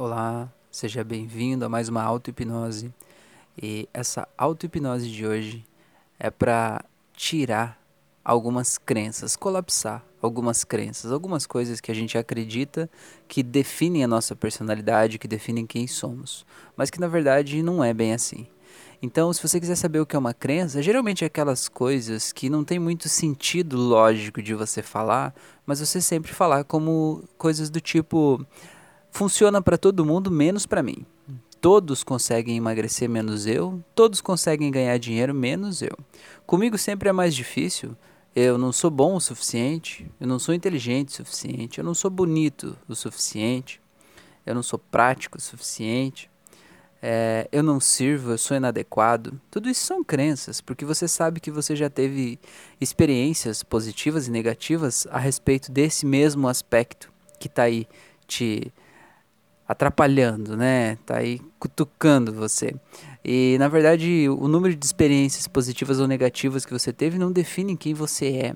Olá, seja bem-vindo a mais uma auto-hipnose. E essa auto-hipnose de hoje é para tirar algumas crenças, colapsar algumas crenças, algumas coisas que a gente acredita que definem a nossa personalidade, que definem quem somos, mas que na verdade não é bem assim. Então, se você quiser saber o que é uma crença, geralmente é aquelas coisas que não tem muito sentido lógico de você falar, mas você sempre falar como coisas do tipo funciona para todo mundo, menos para mim. Todos conseguem emagrecer menos eu, todos conseguem ganhar dinheiro menos eu. Comigo sempre é mais difícil. Eu não sou bom o suficiente, eu não sou inteligente o suficiente, eu não sou bonito o suficiente, eu não sou prático o suficiente, é, eu não sirvo, eu sou inadequado. Tudo isso são crenças, porque você sabe que você já teve experiências positivas e negativas a respeito desse mesmo aspecto que está aí te atrapalhando, né? Tá aí cutucando você. E na verdade, o número de experiências positivas ou negativas que você teve não define quem você é.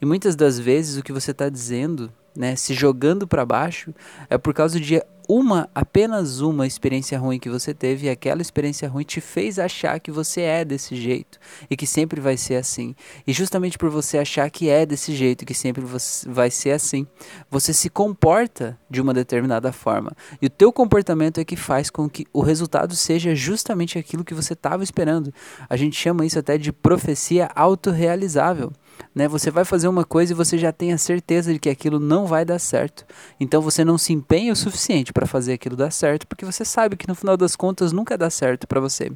E muitas das vezes o que você está dizendo, né, se jogando para baixo, é por causa de uma, apenas uma experiência ruim que você teve e aquela experiência ruim te fez achar que você é desse jeito e que sempre vai ser assim. E justamente por você achar que é desse jeito e que sempre vai ser assim, você se comporta de uma determinada forma. E o teu comportamento é que faz com que o resultado seja justamente aquilo que você estava esperando. A gente chama isso até de profecia autorrealizável. Né? Você vai fazer uma coisa e você já tem a certeza de que aquilo não vai dar certo. Então você não se empenha o suficiente para fazer aquilo dar certo, porque você sabe que no final das contas nunca dá certo para você.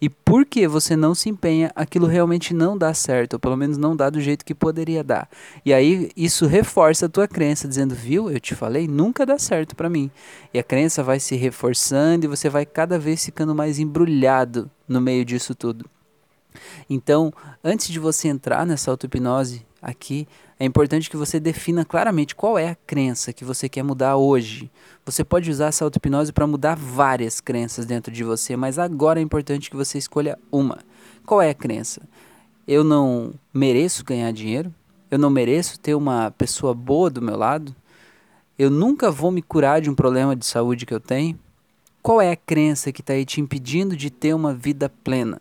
E porque você não se empenha, aquilo realmente não dá certo, ou pelo menos não dá do jeito que poderia dar. E aí isso reforça a tua crença, dizendo: "Viu? Eu te falei, nunca dá certo para mim". E a crença vai se reforçando e você vai cada vez ficando mais embrulhado no meio disso tudo. Então, antes de você entrar nessa auto-hipnose aqui, é importante que você defina claramente qual é a crença que você quer mudar hoje. Você pode usar essa auto-hipnose para mudar várias crenças dentro de você, mas agora é importante que você escolha uma. Qual é a crença? Eu não mereço ganhar dinheiro? Eu não mereço ter uma pessoa boa do meu lado? Eu nunca vou me curar de um problema de saúde que eu tenho? Qual é a crença que está aí te impedindo de ter uma vida plena?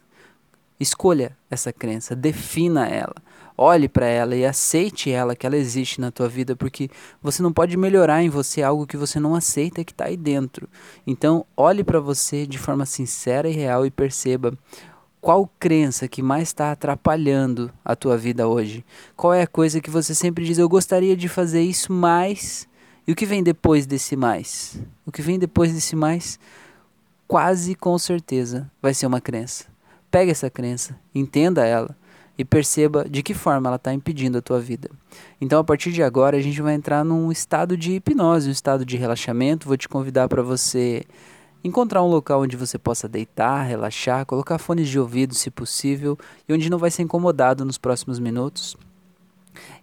Escolha essa crença, defina ela. Olhe para ela e aceite ela, que ela existe na tua vida, porque você não pode melhorar em você algo que você não aceita que está aí dentro. Então, olhe para você de forma sincera e real e perceba qual crença que mais está atrapalhando a tua vida hoje. Qual é a coisa que você sempre diz, eu gostaria de fazer isso mais. E o que vem depois desse mais? O que vem depois desse mais, quase com certeza, vai ser uma crença. Pega essa crença, entenda ela e perceba de que forma ela está impedindo a tua vida. Então, a partir de agora, a gente vai entrar num estado de hipnose, um estado de relaxamento. Vou te convidar para você encontrar um local onde você possa deitar, relaxar, colocar fones de ouvido, se possível, e onde não vai ser incomodado nos próximos minutos.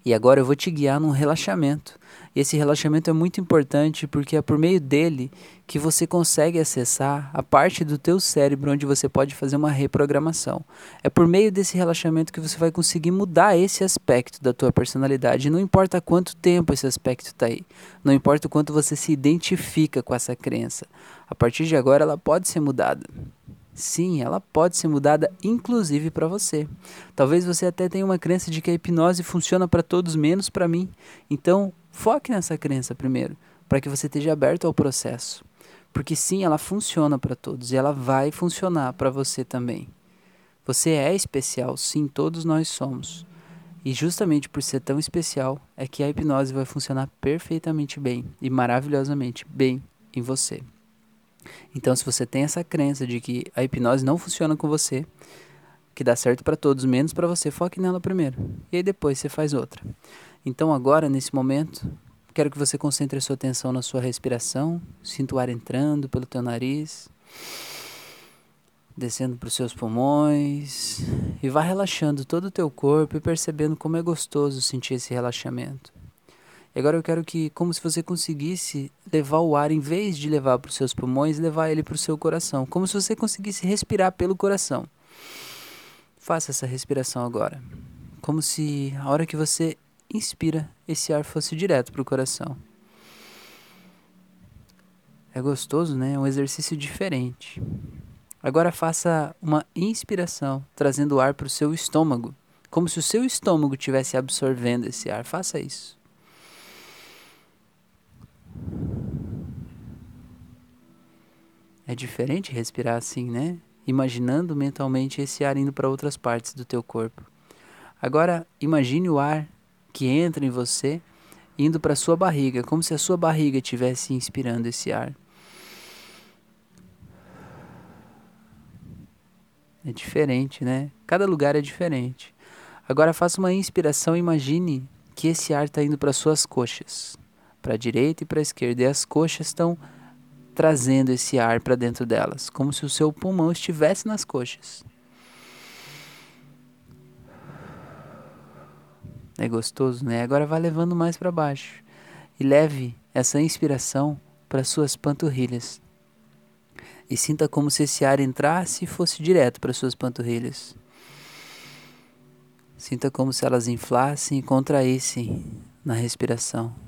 E agora eu vou te guiar num relaxamento. E esse relaxamento é muito importante porque é por meio dele que você consegue acessar a parte do teu cérebro onde você pode fazer uma reprogramação. É por meio desse relaxamento que você vai conseguir mudar esse aspecto da tua personalidade. Não importa quanto tempo esse aspecto está aí. Não importa o quanto você se identifica com essa crença. A partir de agora ela pode ser mudada. Sim, ela pode ser mudada, inclusive para você. Talvez você até tenha uma crença de que a hipnose funciona para todos, menos para mim. Então, foque nessa crença primeiro, para que você esteja aberto ao processo. Porque sim, ela funciona para todos e ela vai funcionar para você também. Você é especial, sim, todos nós somos. E justamente por ser tão especial é que a hipnose vai funcionar perfeitamente bem e maravilhosamente bem em você. Então, se você tem essa crença de que a hipnose não funciona com você, que dá certo para todos, menos para você, foque nela primeiro. E aí depois você faz outra. Então, agora, nesse momento, quero que você concentre a sua atenção na sua respiração. Sinta o ar entrando pelo teu nariz, descendo para os seus pulmões. E vá relaxando todo o teu corpo e percebendo como é gostoso sentir esse relaxamento. E agora eu quero que, como se você conseguisse levar o ar, em vez de levar para os seus pulmões, levar ele para o seu coração. Como se você conseguisse respirar pelo coração. Faça essa respiração agora. Como se a hora que você inspira, esse ar fosse direto para o coração. É gostoso, né? É um exercício diferente. Agora faça uma inspiração, trazendo ar para o seu estômago, como se o seu estômago estivesse absorvendo esse ar. Faça isso. É diferente respirar assim, né? Imaginando mentalmente esse ar indo para outras partes do teu corpo. Agora, imagine o ar que entra em você indo para sua barriga, como se a sua barriga estivesse inspirando esse ar. É diferente, né? Cada lugar é diferente. Agora faça uma inspiração e imagine que esse ar está indo para suas coxas, para a direita e para a esquerda, e as coxas estão trazendo esse ar para dentro delas, como se o seu pulmão estivesse nas coxas. É gostoso, né? Agora vá levando mais para baixo e leve essa inspiração para suas panturrilhas e sinta como se esse ar entrasse e fosse direto para suas panturrilhas. Sinta como se elas inflassem e contraíssem na respiração.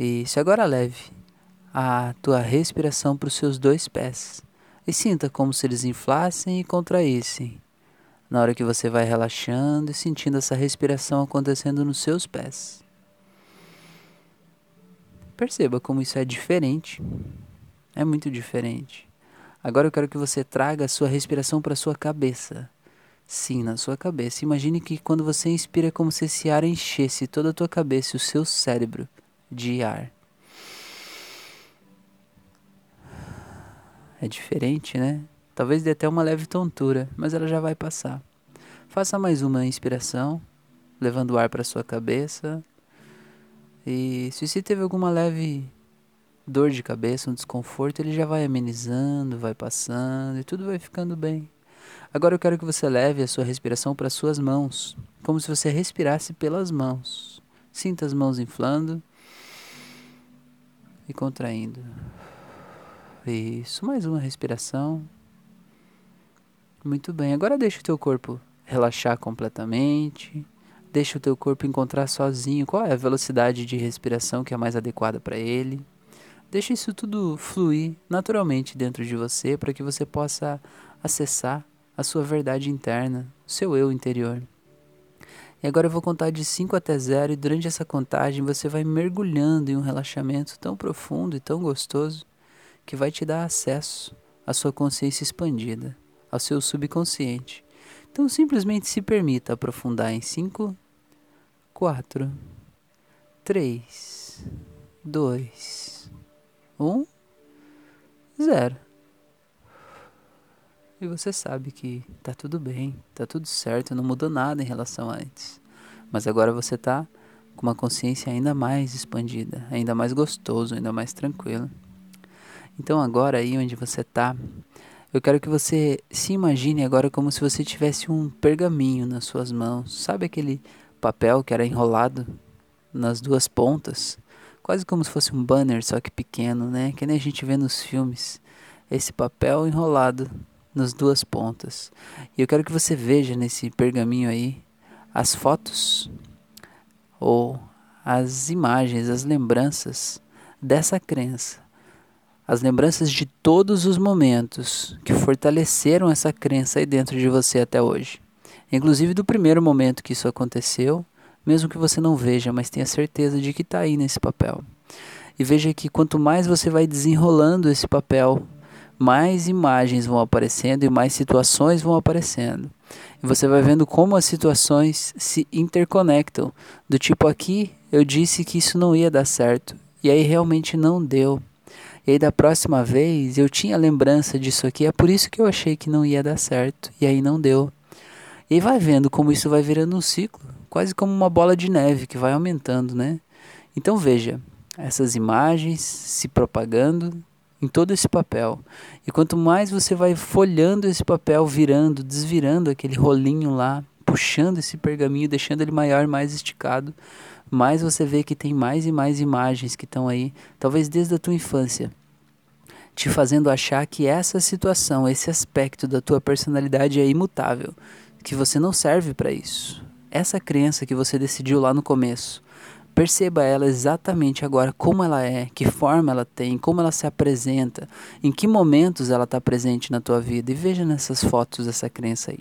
Isso, agora leve a tua respiração para os seus dois pés e sinta como se eles inflassem e contraíssem. Na hora que você vai relaxando e sentindo essa respiração acontecendo nos seus pés. Perceba como isso é diferente é muito diferente. Agora eu quero que você traga a sua respiração para a sua cabeça. Sim, na sua cabeça. Imagine que quando você inspira é como se esse ar enchesse toda a tua cabeça e o seu cérebro de ar. É diferente, né? Talvez dê até uma leve tontura, mas ela já vai passar. Faça mais uma inspiração, levando o ar para sua cabeça. E se você teve alguma leve dor de cabeça, um desconforto, ele já vai amenizando, vai passando e tudo vai ficando bem. Agora eu quero que você leve a sua respiração para suas mãos, como se você respirasse pelas mãos. Sinta as mãos inflando e contraindo. Isso, mais uma respiração. Muito bem. Agora deixa o teu corpo relaxar completamente. Deixa o teu corpo encontrar sozinho qual é a velocidade de respiração que é mais adequada para ele. Deixe isso tudo fluir naturalmente dentro de você para que você possa acessar a sua verdade interna, o seu eu interior. E agora eu vou contar de 5 até 0 e durante essa contagem você vai mergulhando em um relaxamento tão profundo e tão gostoso que vai te dar acesso à sua consciência expandida, ao seu subconsciente. Então simplesmente se permita aprofundar em 5, 4, 3, 2, um, zero. E você sabe que tá tudo bem, tá tudo certo, não mudou nada em relação a antes. Mas agora você tá com uma consciência ainda mais expandida, ainda mais gostoso, ainda mais tranquilo. Então agora aí onde você tá, eu quero que você se imagine agora como se você tivesse um pergaminho nas suas mãos. Sabe aquele papel que era enrolado nas duas pontas? quase como se fosse um banner, só que pequeno, né? Que nem a gente vê nos filmes. Esse papel enrolado nas duas pontas. E eu quero que você veja nesse pergaminho aí as fotos ou as imagens, as lembranças dessa crença. As lembranças de todos os momentos que fortaleceram essa crença aí dentro de você até hoje. Inclusive do primeiro momento que isso aconteceu mesmo que você não veja, mas tenha certeza de que está aí nesse papel. E veja que quanto mais você vai desenrolando esse papel, mais imagens vão aparecendo e mais situações vão aparecendo. E você vai vendo como as situações se interconectam. Do tipo aqui, eu disse que isso não ia dar certo, e aí realmente não deu. E aí da próxima vez eu tinha lembrança disso aqui, é por isso que eu achei que não ia dar certo, e aí não deu. E vai vendo como isso vai virando um ciclo quase como uma bola de neve que vai aumentando, né? Então veja, essas imagens se propagando em todo esse papel. E quanto mais você vai folhando esse papel, virando, desvirando aquele rolinho lá, puxando esse pergaminho, deixando ele maior, mais esticado, mais você vê que tem mais e mais imagens que estão aí, talvez desde a tua infância, te fazendo achar que essa situação, esse aspecto da tua personalidade é imutável, que você não serve para isso essa crença que você decidiu lá no começo Perceba ela exatamente agora como ela é, que forma ela tem, como ela se apresenta, em que momentos ela está presente na tua vida e veja nessas fotos essa crença aí.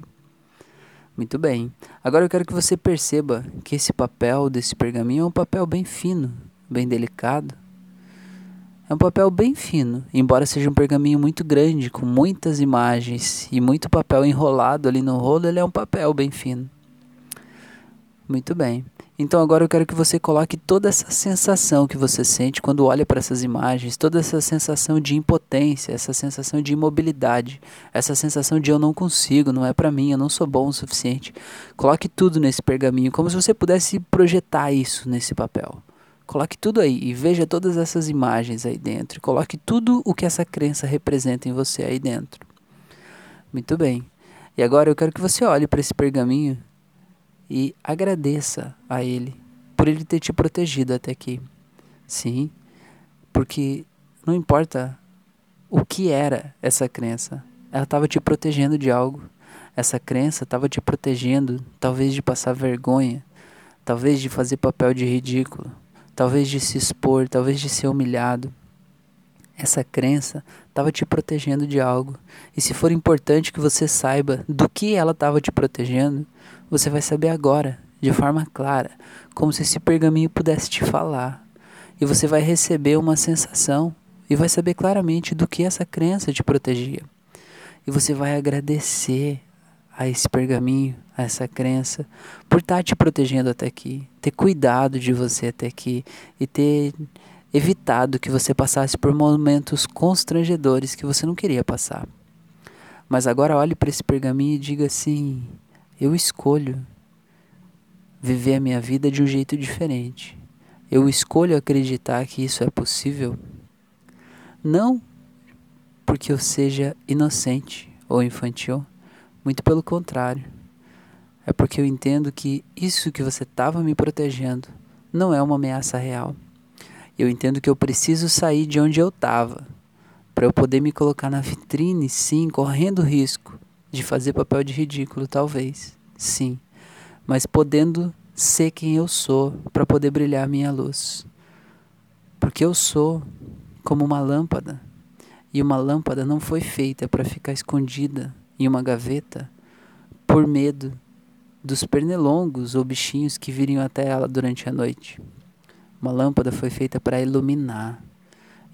Muito bem. Agora eu quero que você perceba que esse papel desse pergaminho é um papel bem fino, bem delicado. É um papel bem fino, embora seja um pergaminho muito grande, com muitas imagens e muito papel enrolado ali no rolo, ele é um papel bem fino. Muito bem. Então agora eu quero que você coloque toda essa sensação que você sente quando olha para essas imagens, toda essa sensação de impotência, essa sensação de imobilidade, essa sensação de eu não consigo, não é para mim, eu não sou bom o suficiente. Coloque tudo nesse pergaminho, como se você pudesse projetar isso nesse papel. Coloque tudo aí e veja todas essas imagens aí dentro. Coloque tudo o que essa crença representa em você aí dentro. Muito bem. E agora eu quero que você olhe para esse pergaminho e agradeça a Ele por Ele ter te protegido até aqui. Sim, porque não importa o que era essa crença, ela estava te protegendo de algo. Essa crença estava te protegendo, talvez de passar vergonha, talvez de fazer papel de ridículo, talvez de se expor, talvez de ser humilhado. Essa crença estava te protegendo de algo. E se for importante que você saiba do que ela estava te protegendo, você vai saber agora, de forma clara, como se esse pergaminho pudesse te falar. E você vai receber uma sensação e vai saber claramente do que essa crença te protegia. E você vai agradecer a esse pergaminho, a essa crença, por estar tá te protegendo até aqui, ter cuidado de você até aqui e ter evitado que você passasse por momentos constrangedores que você não queria passar. Mas agora olhe para esse pergaminho e diga assim: eu escolho viver a minha vida de um jeito diferente. Eu escolho acreditar que isso é possível. Não porque eu seja inocente ou infantil, muito pelo contrário. É porque eu entendo que isso que você estava me protegendo não é uma ameaça real. Eu entendo que eu preciso sair de onde eu estava para eu poder me colocar na vitrine, sim, correndo risco de fazer papel de ridículo, talvez, sim, mas podendo ser quem eu sou para poder brilhar minha luz. Porque eu sou como uma lâmpada, e uma lâmpada não foi feita para ficar escondida em uma gaveta por medo dos pernilongos ou bichinhos que viriam até ela durante a noite. Uma lâmpada foi feita para iluminar.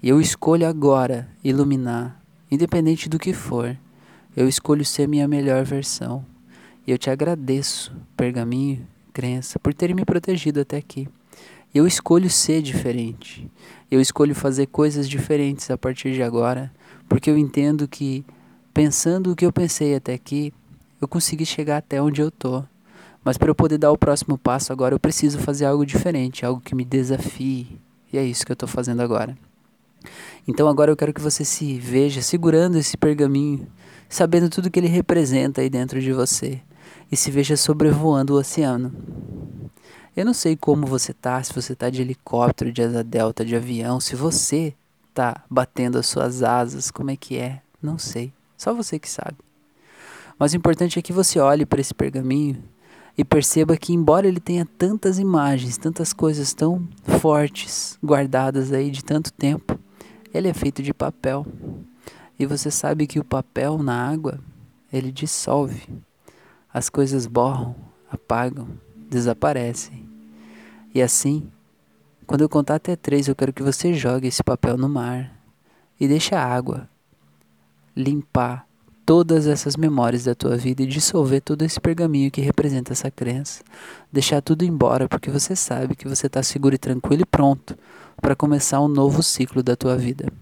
E eu escolho agora iluminar, independente do que for. Eu escolho ser minha melhor versão. E eu te agradeço, pergaminho, crença, por ter me protegido até aqui. Eu escolho ser diferente. Eu escolho fazer coisas diferentes a partir de agora, porque eu entendo que, pensando o que eu pensei até aqui, eu consegui chegar até onde eu tô. Mas para eu poder dar o próximo passo agora, eu preciso fazer algo diferente, algo que me desafie. E é isso que eu estou fazendo agora. Então agora eu quero que você se veja segurando esse pergaminho sabendo tudo que ele representa aí dentro de você e se veja sobrevoando o oceano. Eu não sei como você tá, se você tá de helicóptero, de asa delta, de avião, se você tá batendo as suas asas, como é que é? Não sei. Só você que sabe. Mas o importante é que você olhe para esse pergaminho e perceba que embora ele tenha tantas imagens, tantas coisas tão fortes guardadas aí de tanto tempo, ele é feito de papel. E você sabe que o papel na água, ele dissolve. As coisas borram, apagam, desaparecem. E assim, quando eu contar até três, eu quero que você jogue esse papel no mar e deixe a água limpar todas essas memórias da tua vida e dissolver todo esse pergaminho que representa essa crença. Deixar tudo embora, porque você sabe que você está seguro e tranquilo e pronto para começar um novo ciclo da tua vida.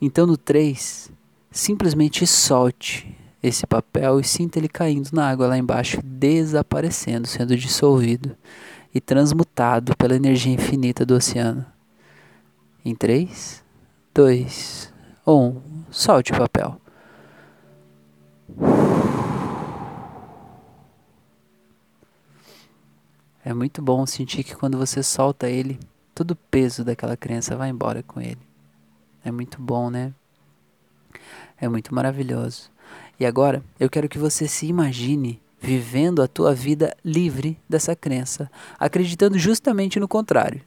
Então, no 3, simplesmente solte esse papel e sinta ele caindo na água lá embaixo, desaparecendo, sendo dissolvido e transmutado pela energia infinita do oceano. Em 3, 2, 1, solte o papel. É muito bom sentir que quando você solta ele, todo o peso daquela crença vai embora com ele. É muito bom, né? É muito maravilhoso. E agora, eu quero que você se imagine vivendo a tua vida livre dessa crença, acreditando justamente no contrário,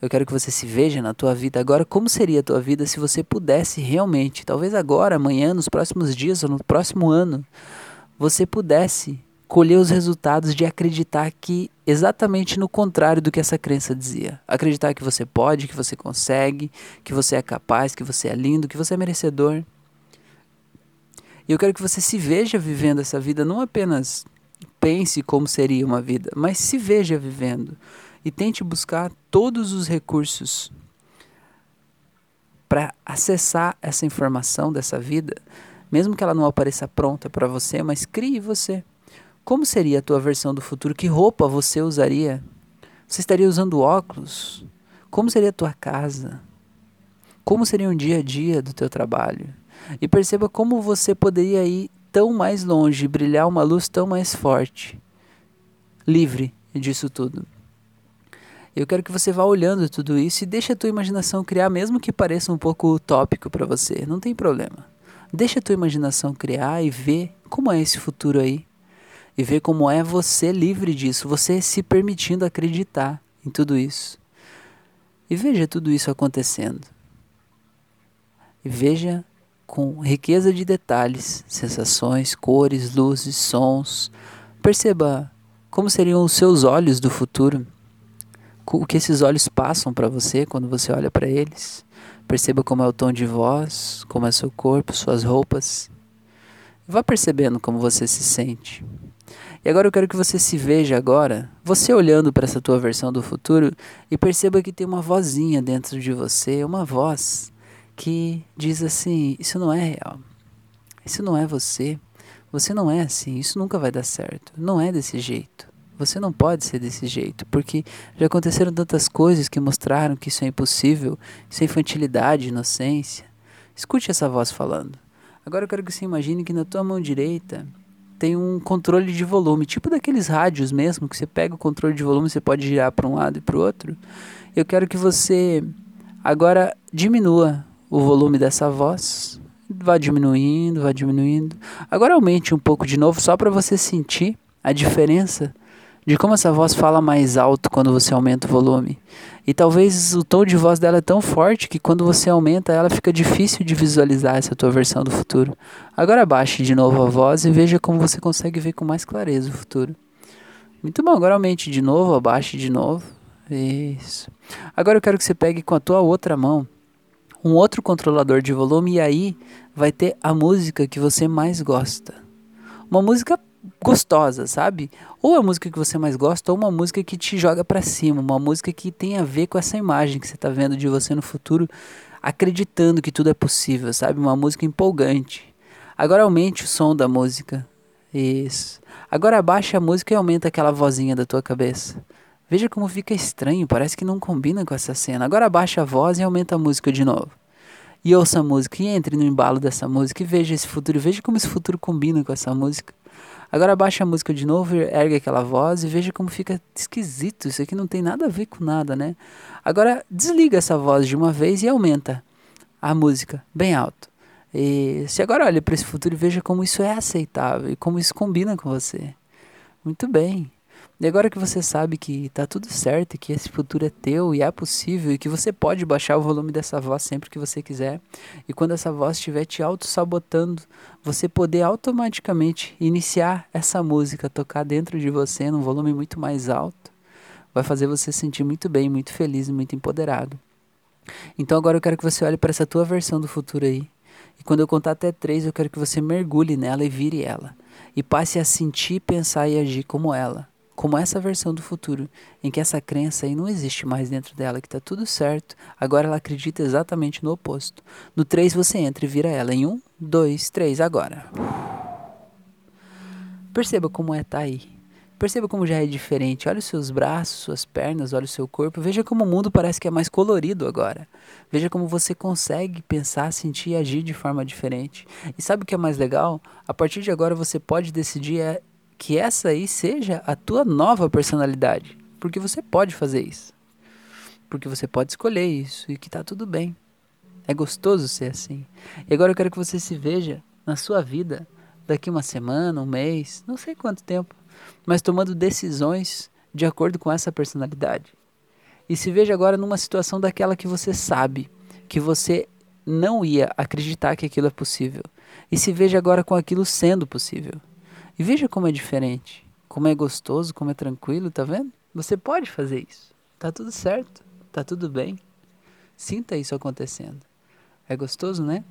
Eu quero que você se veja na tua vida agora. Como seria a tua vida se você pudesse realmente, talvez agora, amanhã, nos próximos dias ou no próximo ano, você pudesse colher os resultados de acreditar que exatamente no contrário do que essa crença dizia. Acreditar que você pode, que você consegue, que você é capaz, que você é lindo, que você é merecedor. E eu quero que você se veja vivendo essa vida, não apenas pense como seria uma vida, mas se veja vivendo e tente buscar todos os recursos para acessar essa informação dessa vida, mesmo que ela não apareça pronta para você, mas crie você. Como seria a tua versão do futuro? Que roupa você usaria? Você estaria usando óculos? Como seria a tua casa? Como seria um dia a dia do teu trabalho? E perceba como você poderia ir tão mais longe, brilhar uma luz tão mais forte, livre disso tudo. Eu quero que você vá olhando tudo isso e deixe a tua imaginação criar, mesmo que pareça um pouco utópico para você. Não tem problema. Deixa a tua imaginação criar e ver como é esse futuro aí e ver como é você livre disso, você se permitindo acreditar em tudo isso. E veja tudo isso acontecendo. E veja com riqueza de detalhes, sensações, cores, luzes, sons. Perceba como seriam os seus olhos do futuro. O que esses olhos passam para você quando você olha para eles. Perceba como é o tom de voz, como é seu corpo, suas roupas. Vá percebendo como você se sente. E agora eu quero que você se veja agora, você olhando para essa tua versão do futuro e perceba que tem uma vozinha dentro de você, uma voz que diz assim: isso não é real. Isso não é você. Você não é assim, isso nunca vai dar certo. Não é desse jeito. Você não pode ser desse jeito, porque já aconteceram tantas coisas que mostraram que isso é impossível. Isso é infantilidade, inocência. Escute essa voz falando. Agora eu quero que você imagine que na tua mão direita tem um controle de volume, tipo daqueles rádios mesmo, que você pega o controle de volume, você pode girar para um lado e para o outro. Eu quero que você agora diminua o volume dessa voz, vá diminuindo, vá diminuindo. Agora aumente um pouco de novo, só para você sentir a diferença de como essa voz fala mais alto quando você aumenta o volume. E talvez o tom de voz dela é tão forte que quando você aumenta ela fica difícil de visualizar essa tua versão do futuro. Agora baixe de novo a voz e veja como você consegue ver com mais clareza o futuro. Muito bom, agora aumente de novo, abaixe de novo. Isso. Agora eu quero que você pegue com a tua outra mão um outro controlador de volume e aí vai ter a música que você mais gosta. Uma música gostosa, sabe? Ou a música que você mais gosta, ou uma música que te joga para cima, uma música que tem a ver com essa imagem que você tá vendo de você no futuro, acreditando que tudo é possível, sabe? Uma música empolgante. Agora aumente o som da música. Isso. Agora abaixa a música e aumenta aquela vozinha da tua cabeça. Veja como fica estranho, parece que não combina com essa cena. Agora abaixa a voz e aumenta a música de novo. E ouça a música e entre no embalo dessa música e veja esse futuro. Veja como esse futuro combina com essa música. Agora baixa a música de novo, ergue aquela voz e veja como fica esquisito. Isso aqui não tem nada a ver com nada, né? Agora desliga essa voz de uma vez e aumenta a música bem alto. E se agora olha para esse futuro e veja como isso é aceitável e como isso combina com você. Muito bem. E agora que você sabe que está tudo certo que esse futuro é teu e é possível e que você pode baixar o volume dessa voz sempre que você quiser, e quando essa voz estiver te auto-sabotando, você poder automaticamente iniciar essa música, tocar dentro de você num volume muito mais alto, vai fazer você sentir muito bem, muito feliz e muito empoderado. Então agora eu quero que você olhe para essa tua versão do futuro aí. E quando eu contar até três, eu quero que você mergulhe nela e vire ela. E passe a sentir, pensar e agir como ela como essa versão do futuro, em que essa crença aí não existe mais dentro dela, que está tudo certo, agora ela acredita exatamente no oposto. No 3 você entra e vira ela em 1, 2, 3, agora. Perceba como é tá aí. Perceba como já é diferente. Olha os seus braços, suas pernas, olha o seu corpo. Veja como o mundo parece que é mais colorido agora. Veja como você consegue pensar, sentir e agir de forma diferente. E sabe o que é mais legal? A partir de agora você pode decidir é que essa aí seja a tua nova personalidade, porque você pode fazer isso. Porque você pode escolher isso e que tá tudo bem. É gostoso ser assim. E agora eu quero que você se veja na sua vida daqui uma semana, um mês, não sei quanto tempo, mas tomando decisões de acordo com essa personalidade. E se veja agora numa situação daquela que você sabe que você não ia acreditar que aquilo é possível. E se veja agora com aquilo sendo possível. E veja como é diferente, como é gostoso, como é tranquilo, tá vendo? Você pode fazer isso. Tá tudo certo, tá tudo bem. Sinta isso acontecendo. É gostoso, né?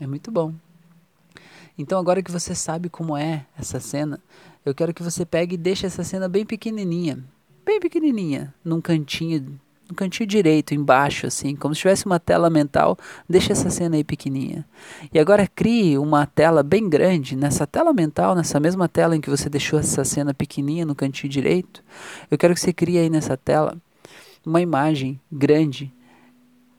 É muito bom. Então, agora que você sabe como é essa cena, eu quero que você pegue e deixe essa cena bem pequenininha, bem pequenininha, num cantinho, no cantinho direito, embaixo, assim, como se tivesse uma tela mental. Deixe essa cena aí pequenininha. E agora crie uma tela bem grande nessa tela mental, nessa mesma tela em que você deixou essa cena pequenininha no cantinho direito. Eu quero que você crie aí nessa tela uma imagem grande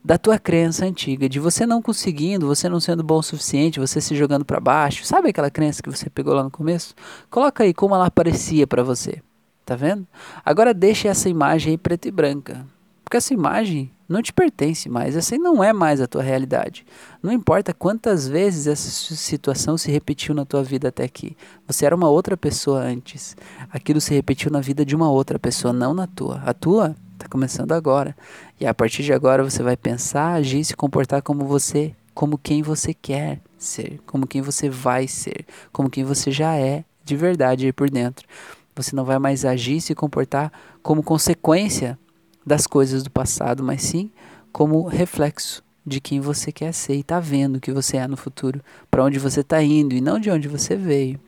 da tua crença antiga, de você não conseguindo, você não sendo bom o suficiente, você se jogando para baixo. Sabe aquela crença que você pegou lá no começo? Coloca aí como ela aparecia para você. Tá vendo? Agora deixe essa imagem aí preta e branca. Porque essa imagem não te pertence mais, essa não é mais a tua realidade. Não importa quantas vezes essa situação se repetiu na tua vida até aqui. Você era uma outra pessoa antes. Aquilo se repetiu na vida de uma outra pessoa, não na tua. A tua Está começando agora. E a partir de agora você vai pensar, agir, se comportar como você, como quem você quer ser, como quem você vai ser, como quem você já é de verdade por dentro. Você não vai mais agir e se comportar como consequência das coisas do passado, mas sim como reflexo de quem você quer ser e está vendo que você é no futuro, para onde você está indo e não de onde você veio.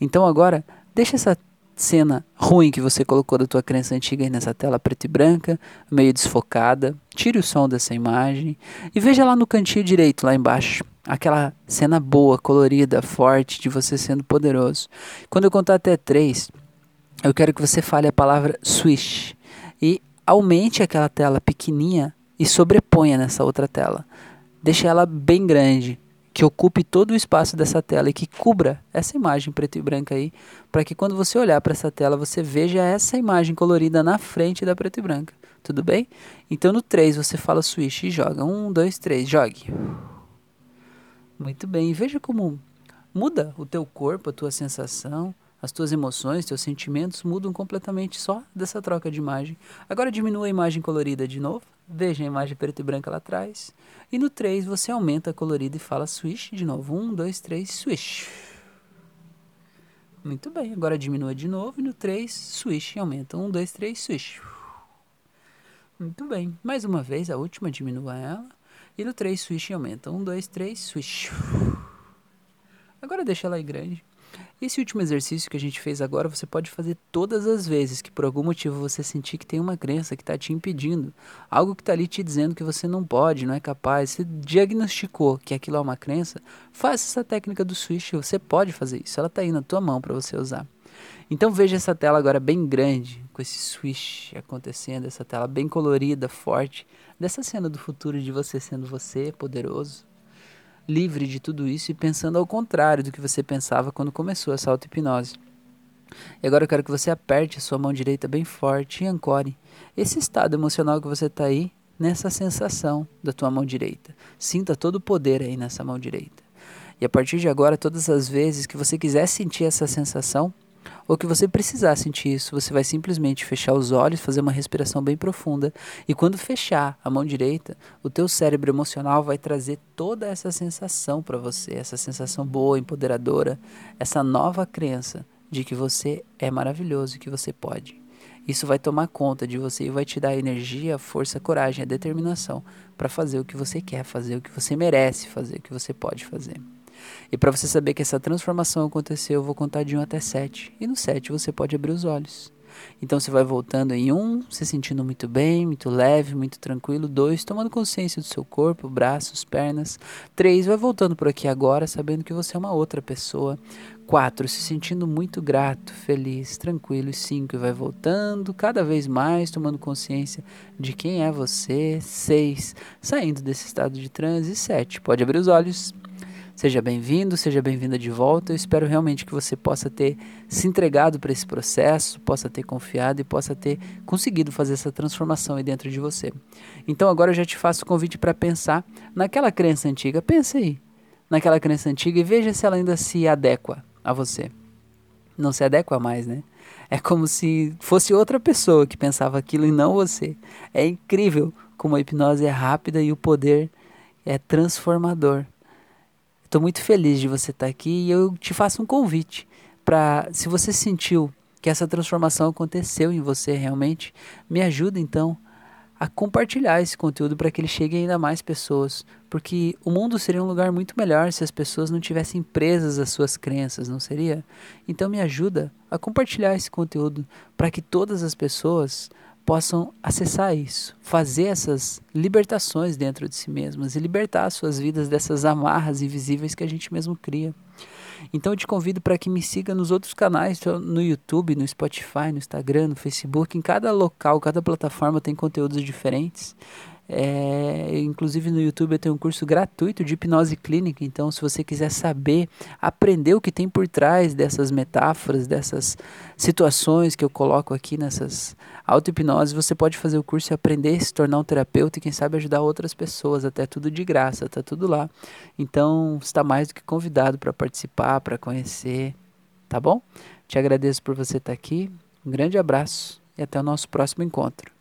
Então agora, deixa essa cena ruim que você colocou da tua crença antiga aí nessa tela preta e branca, meio desfocada. Tire o som dessa imagem e veja lá no cantinho direito, lá embaixo, aquela cena boa, colorida, forte de você sendo poderoso. Quando eu contar até três, eu quero que você fale a palavra switch e aumente aquela tela pequenininha e sobreponha nessa outra tela. Deixe ela bem grande que ocupe todo o espaço dessa tela e que cubra essa imagem preto e branca aí, para que quando você olhar para essa tela você veja essa imagem colorida na frente da preto e branca. Tudo bem? Então no 3 você fala switch e joga. 1, 2, 3, jogue. Muito bem. Veja como muda o teu corpo, a tua sensação, as tuas emoções, teus sentimentos mudam completamente só dessa troca de imagem. Agora diminua a imagem colorida de novo. Veja a imagem preto e branca lá atrás. E no 3 você aumenta a colorida e fala switch de novo. 1, 2, 3, switch. Muito bem, agora diminua de novo e no 3 switch e aumenta. 1, 2, 3, switch. Muito bem, mais uma vez, a última diminua ela. E no 3 switch e aumenta. 1, 2, 3, switch. Agora deixa ela aí grande. Esse último exercício que a gente fez agora, você pode fazer todas as vezes que por algum motivo você sentir que tem uma crença que está te impedindo, algo que está ali te dizendo que você não pode, não é capaz, você diagnosticou que aquilo é uma crença, faça essa técnica do switch, você pode fazer isso, ela está aí na tua mão para você usar. Então veja essa tela agora bem grande, com esse switch acontecendo, essa tela bem colorida, forte, dessa cena do futuro de você sendo você, poderoso livre de tudo isso e pensando ao contrário do que você pensava quando começou essa auto-hipnose. E agora eu quero que você aperte a sua mão direita bem forte e ancore esse estado emocional que você está aí nessa sensação da tua mão direita. Sinta todo o poder aí nessa mão direita. E a partir de agora, todas as vezes que você quiser sentir essa sensação, ou que você precisar sentir isso, você vai simplesmente fechar os olhos, fazer uma respiração bem profunda e quando fechar a mão direita, o teu cérebro emocional vai trazer toda essa sensação para você, essa sensação boa, empoderadora, essa nova crença de que você é maravilhoso e que você pode. Isso vai tomar conta de você e vai te dar energia, força, coragem, a determinação para fazer o que você quer fazer, o que você merece fazer, o que você pode fazer. E para você saber que essa transformação aconteceu, eu vou contar de 1 até 7. E no 7 você pode abrir os olhos. Então você vai voltando em 1, se sentindo muito bem, muito leve, muito tranquilo. 2, tomando consciência do seu corpo, braços, pernas. 3, vai voltando por aqui agora, sabendo que você é uma outra pessoa. 4, se sentindo muito grato, feliz, tranquilo. E 5, vai voltando cada vez mais, tomando consciência de quem é você. 6, saindo desse estado de transe. E 7, pode abrir os olhos. Seja bem-vindo, seja bem-vinda de volta. Eu espero realmente que você possa ter se entregado para esse processo, possa ter confiado e possa ter conseguido fazer essa transformação aí dentro de você. Então agora eu já te faço o convite para pensar naquela crença antiga. Pense aí naquela crença antiga e veja se ela ainda se adequa a você. Não se adequa mais, né? É como se fosse outra pessoa que pensava aquilo e não você. É incrível como a hipnose é rápida e o poder é transformador. Estou muito feliz de você estar tá aqui e eu te faço um convite para, se você sentiu que essa transformação aconteceu em você realmente, me ajuda então a compartilhar esse conteúdo para que ele chegue a ainda mais pessoas, porque o mundo seria um lugar muito melhor se as pessoas não tivessem presas às suas crenças, não seria? Então me ajuda a compartilhar esse conteúdo para que todas as pessoas possam acessar isso, fazer essas libertações dentro de si mesmas e libertar suas vidas dessas amarras invisíveis que a gente mesmo cria. Então eu te convido para que me siga nos outros canais, no YouTube, no Spotify, no Instagram, no Facebook. Em cada local, cada plataforma tem conteúdos diferentes. É, inclusive no YouTube eu tenho um curso gratuito de hipnose clínica. Então, se você quiser saber, aprender o que tem por trás dessas metáforas, dessas situações que eu coloco aqui nessas auto-hipnose, você pode fazer o curso e aprender se tornar um terapeuta e, quem sabe, ajudar outras pessoas. Até tudo de graça, tá tudo lá. Então, está mais do que convidado para participar, para conhecer. Tá bom? Te agradeço por você estar aqui. Um grande abraço e até o nosso próximo encontro.